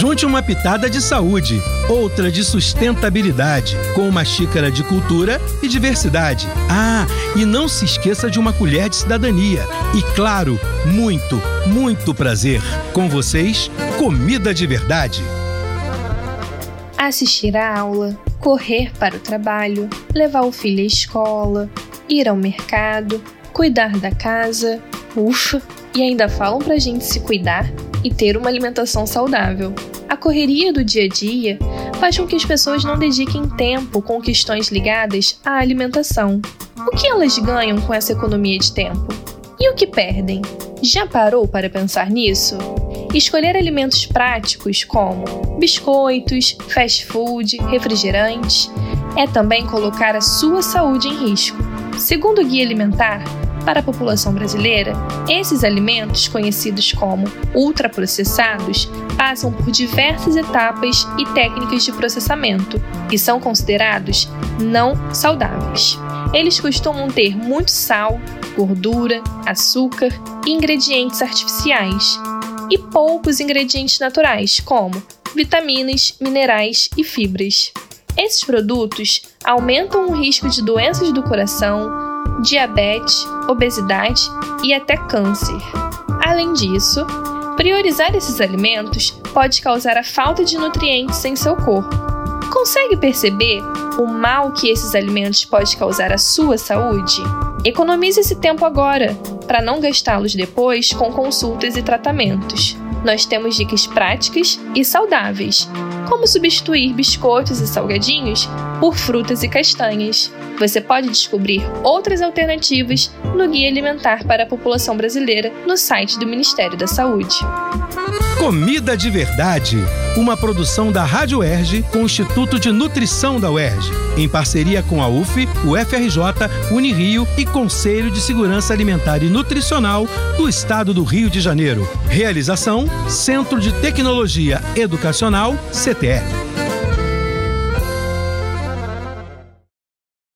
Junte uma pitada de saúde, outra de sustentabilidade, com uma xícara de cultura e diversidade. Ah, e não se esqueça de uma colher de cidadania. E claro, muito, muito prazer. Com vocês, comida de verdade. Assistir à aula, correr para o trabalho, levar o filho à escola, ir ao mercado, cuidar da casa. Ufa! E ainda falam pra gente se cuidar e ter uma alimentação saudável. A correria do dia a dia faz com que as pessoas não dediquem tempo com questões ligadas à alimentação. O que elas ganham com essa economia de tempo? E o que perdem? Já parou para pensar nisso? Escolher alimentos práticos como biscoitos, fast food, refrigerantes é também colocar a sua saúde em risco. Segundo o Guia Alimentar, para a população brasileira, esses alimentos, conhecidos como ultraprocessados, passam por diversas etapas e técnicas de processamento e são considerados não saudáveis. Eles costumam ter muito sal, gordura, açúcar e ingredientes artificiais, e poucos ingredientes naturais, como vitaminas, minerais e fibras. Esses produtos aumentam o risco de doenças do coração, diabetes, obesidade e até câncer. Além disso, priorizar esses alimentos pode causar a falta de nutrientes em seu corpo. Consegue perceber o mal que esses alimentos podem causar à sua saúde? Economize esse tempo agora, para não gastá-los depois com consultas e tratamentos nós temos dicas práticas e saudáveis, como substituir biscoitos e salgadinhos por frutas e castanhas. Você pode descobrir outras alternativas no Guia Alimentar para a População Brasileira no site do Ministério da Saúde. Comida de Verdade, uma produção da Rádio UERJ com o Instituto de Nutrição da UERJ, em parceria com a UF, o FRJ, Unirio e Conselho de Segurança Alimentar e Nutricional do Estado do Rio de Janeiro. Realização: Centro de Tecnologia Educacional, CTE.